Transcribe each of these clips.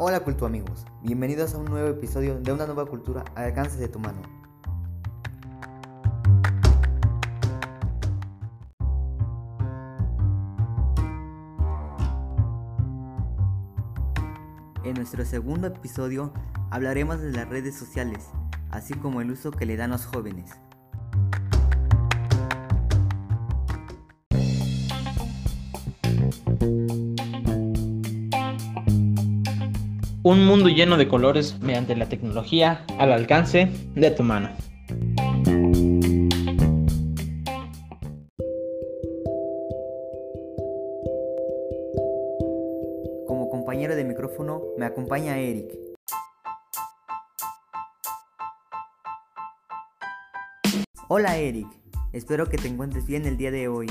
Hola culto amigos, bienvenidos a un nuevo episodio de una nueva cultura al alcance de tu mano. En nuestro segundo episodio hablaremos de las redes sociales, así como el uso que le dan los jóvenes. Un mundo lleno de colores mediante la tecnología al alcance de tu mano. Como compañero de micrófono me acompaña Eric. Hola Eric, espero que te encuentres bien el día de hoy.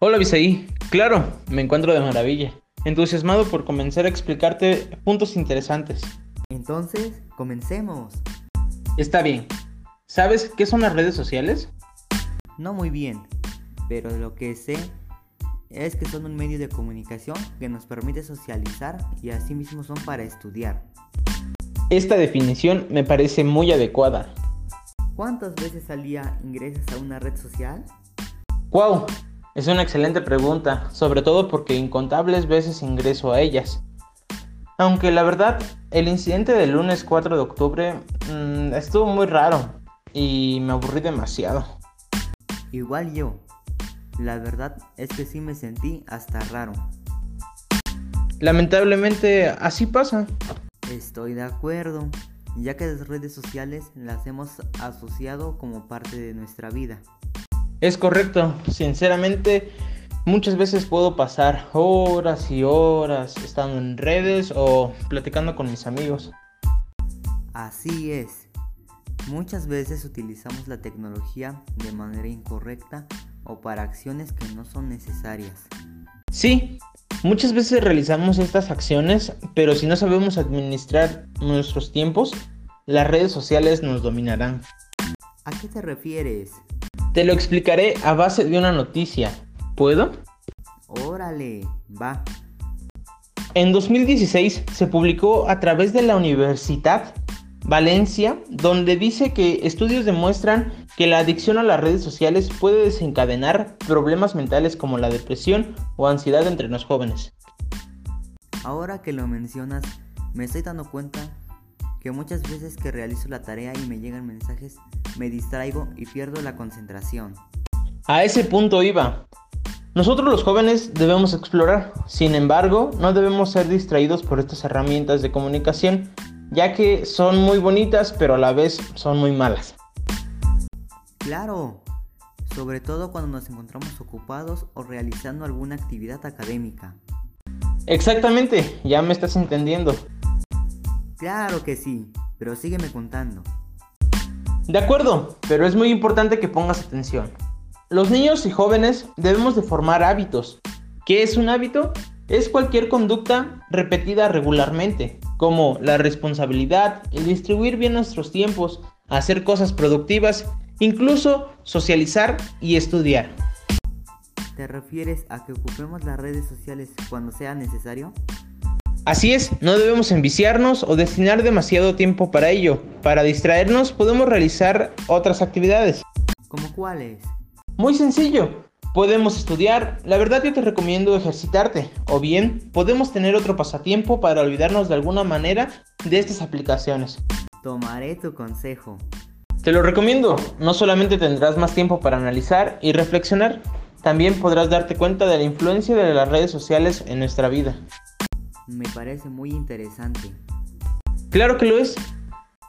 Hola Visaí, claro, me encuentro de maravilla, entusiasmado por comenzar a explicarte puntos interesantes. Entonces, comencemos. Está bien. ¿Sabes qué son las redes sociales? No muy bien, pero lo que sé es que son un medio de comunicación que nos permite socializar y asimismo son para estudiar. Esta definición me parece muy adecuada. ¿Cuántas veces al día ingresas a una red social? ¡Wow! Es una excelente pregunta, sobre todo porque incontables veces ingreso a ellas. Aunque la verdad, el incidente del lunes 4 de octubre mmm, estuvo muy raro y me aburrí demasiado. Igual yo. La verdad es que sí me sentí hasta raro. Lamentablemente así pasa. Estoy de acuerdo, ya que las redes sociales las hemos asociado como parte de nuestra vida. Es correcto, sinceramente muchas veces puedo pasar horas y horas estando en redes o platicando con mis amigos. Así es. Muchas veces utilizamos la tecnología de manera incorrecta o para acciones que no son necesarias. Sí, muchas veces realizamos estas acciones, pero si no sabemos administrar nuestros tiempos, las redes sociales nos dominarán. ¿A qué te refieres? Te lo explicaré a base de una noticia. ¿Puedo? Órale, va. En 2016 se publicó a través de la Universidad Valencia, donde dice que estudios demuestran que la adicción a las redes sociales puede desencadenar problemas mentales como la depresión o ansiedad entre los jóvenes. Ahora que lo mencionas, me estoy dando cuenta que muchas veces que realizo la tarea y me llegan mensajes, me distraigo y pierdo la concentración. A ese punto iba. Nosotros los jóvenes debemos explorar, sin embargo, no debemos ser distraídos por estas herramientas de comunicación, ya que son muy bonitas, pero a la vez son muy malas. Claro, sobre todo cuando nos encontramos ocupados o realizando alguna actividad académica. Exactamente, ya me estás entendiendo. Claro que sí, pero sígueme contando. De acuerdo, pero es muy importante que pongas atención. Los niños y jóvenes debemos de formar hábitos. ¿Qué es un hábito? Es cualquier conducta repetida regularmente, como la responsabilidad, el distribuir bien nuestros tiempos, hacer cosas productivas, incluso socializar y estudiar. ¿Te refieres a que ocupemos las redes sociales cuando sea necesario? Así es, no debemos enviciarnos o destinar demasiado tiempo para ello. Para distraernos podemos realizar otras actividades. ¿Cómo cuáles? Muy sencillo. Podemos estudiar, la verdad yo te recomiendo ejercitarte, o bien podemos tener otro pasatiempo para olvidarnos de alguna manera de estas aplicaciones. Tomaré tu consejo. Te lo recomiendo, no solamente tendrás más tiempo para analizar y reflexionar, también podrás darte cuenta de la influencia de las redes sociales en nuestra vida. Me parece muy interesante. Claro que lo es.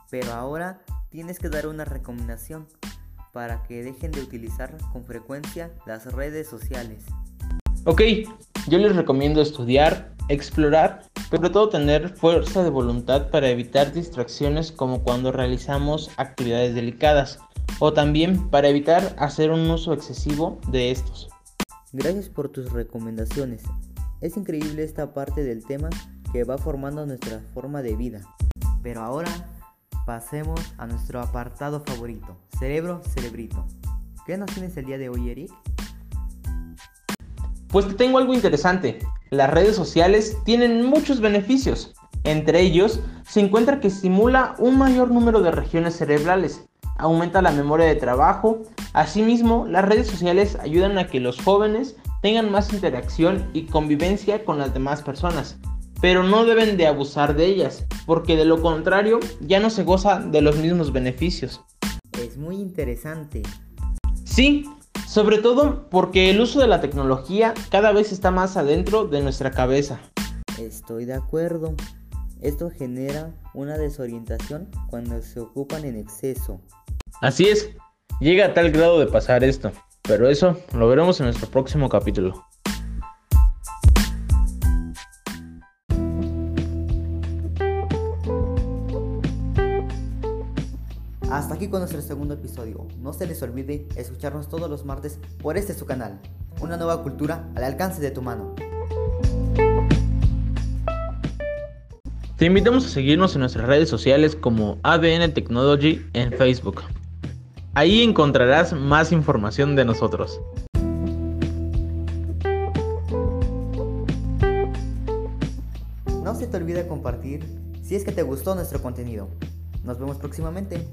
Pero ahora tienes que dar una recomendación para que dejen de utilizar con frecuencia las redes sociales. Ok, yo les recomiendo estudiar, explorar, pero sobre todo tener fuerza de voluntad para evitar distracciones como cuando realizamos actividades delicadas o también para evitar hacer un uso excesivo de estos. Gracias por tus recomendaciones. Es increíble esta parte del tema que va formando nuestra forma de vida. Pero ahora pasemos a nuestro apartado favorito, cerebro cerebrito. ¿Qué nos tienes el día de hoy, Eric? Pues te tengo algo interesante. Las redes sociales tienen muchos beneficios, Entre ellos, se encuentra que estimula un mayor número de regiones cerebrales, aumenta la memoria de trabajo, asimismo las redes sociales ayudan a que los jóvenes tengan más interacción y convivencia con las demás personas, pero no deben de abusar de ellas, porque de lo contrario ya no se goza de los mismos beneficios. Es muy interesante. Sí, sobre todo porque el uso de la tecnología cada vez está más adentro de nuestra cabeza. Estoy de acuerdo. Esto genera una desorientación cuando se ocupan en exceso. Así es, llega a tal grado de pasar esto, pero eso lo veremos en nuestro próximo capítulo. Hasta aquí con nuestro segundo episodio. No se les olvide escucharnos todos los martes por este su canal. Una nueva cultura al alcance de tu mano. Te invitamos a seguirnos en nuestras redes sociales como ADN Technology en Facebook. Ahí encontrarás más información de nosotros. No se te olvide compartir si es que te gustó nuestro contenido. Nos vemos próximamente.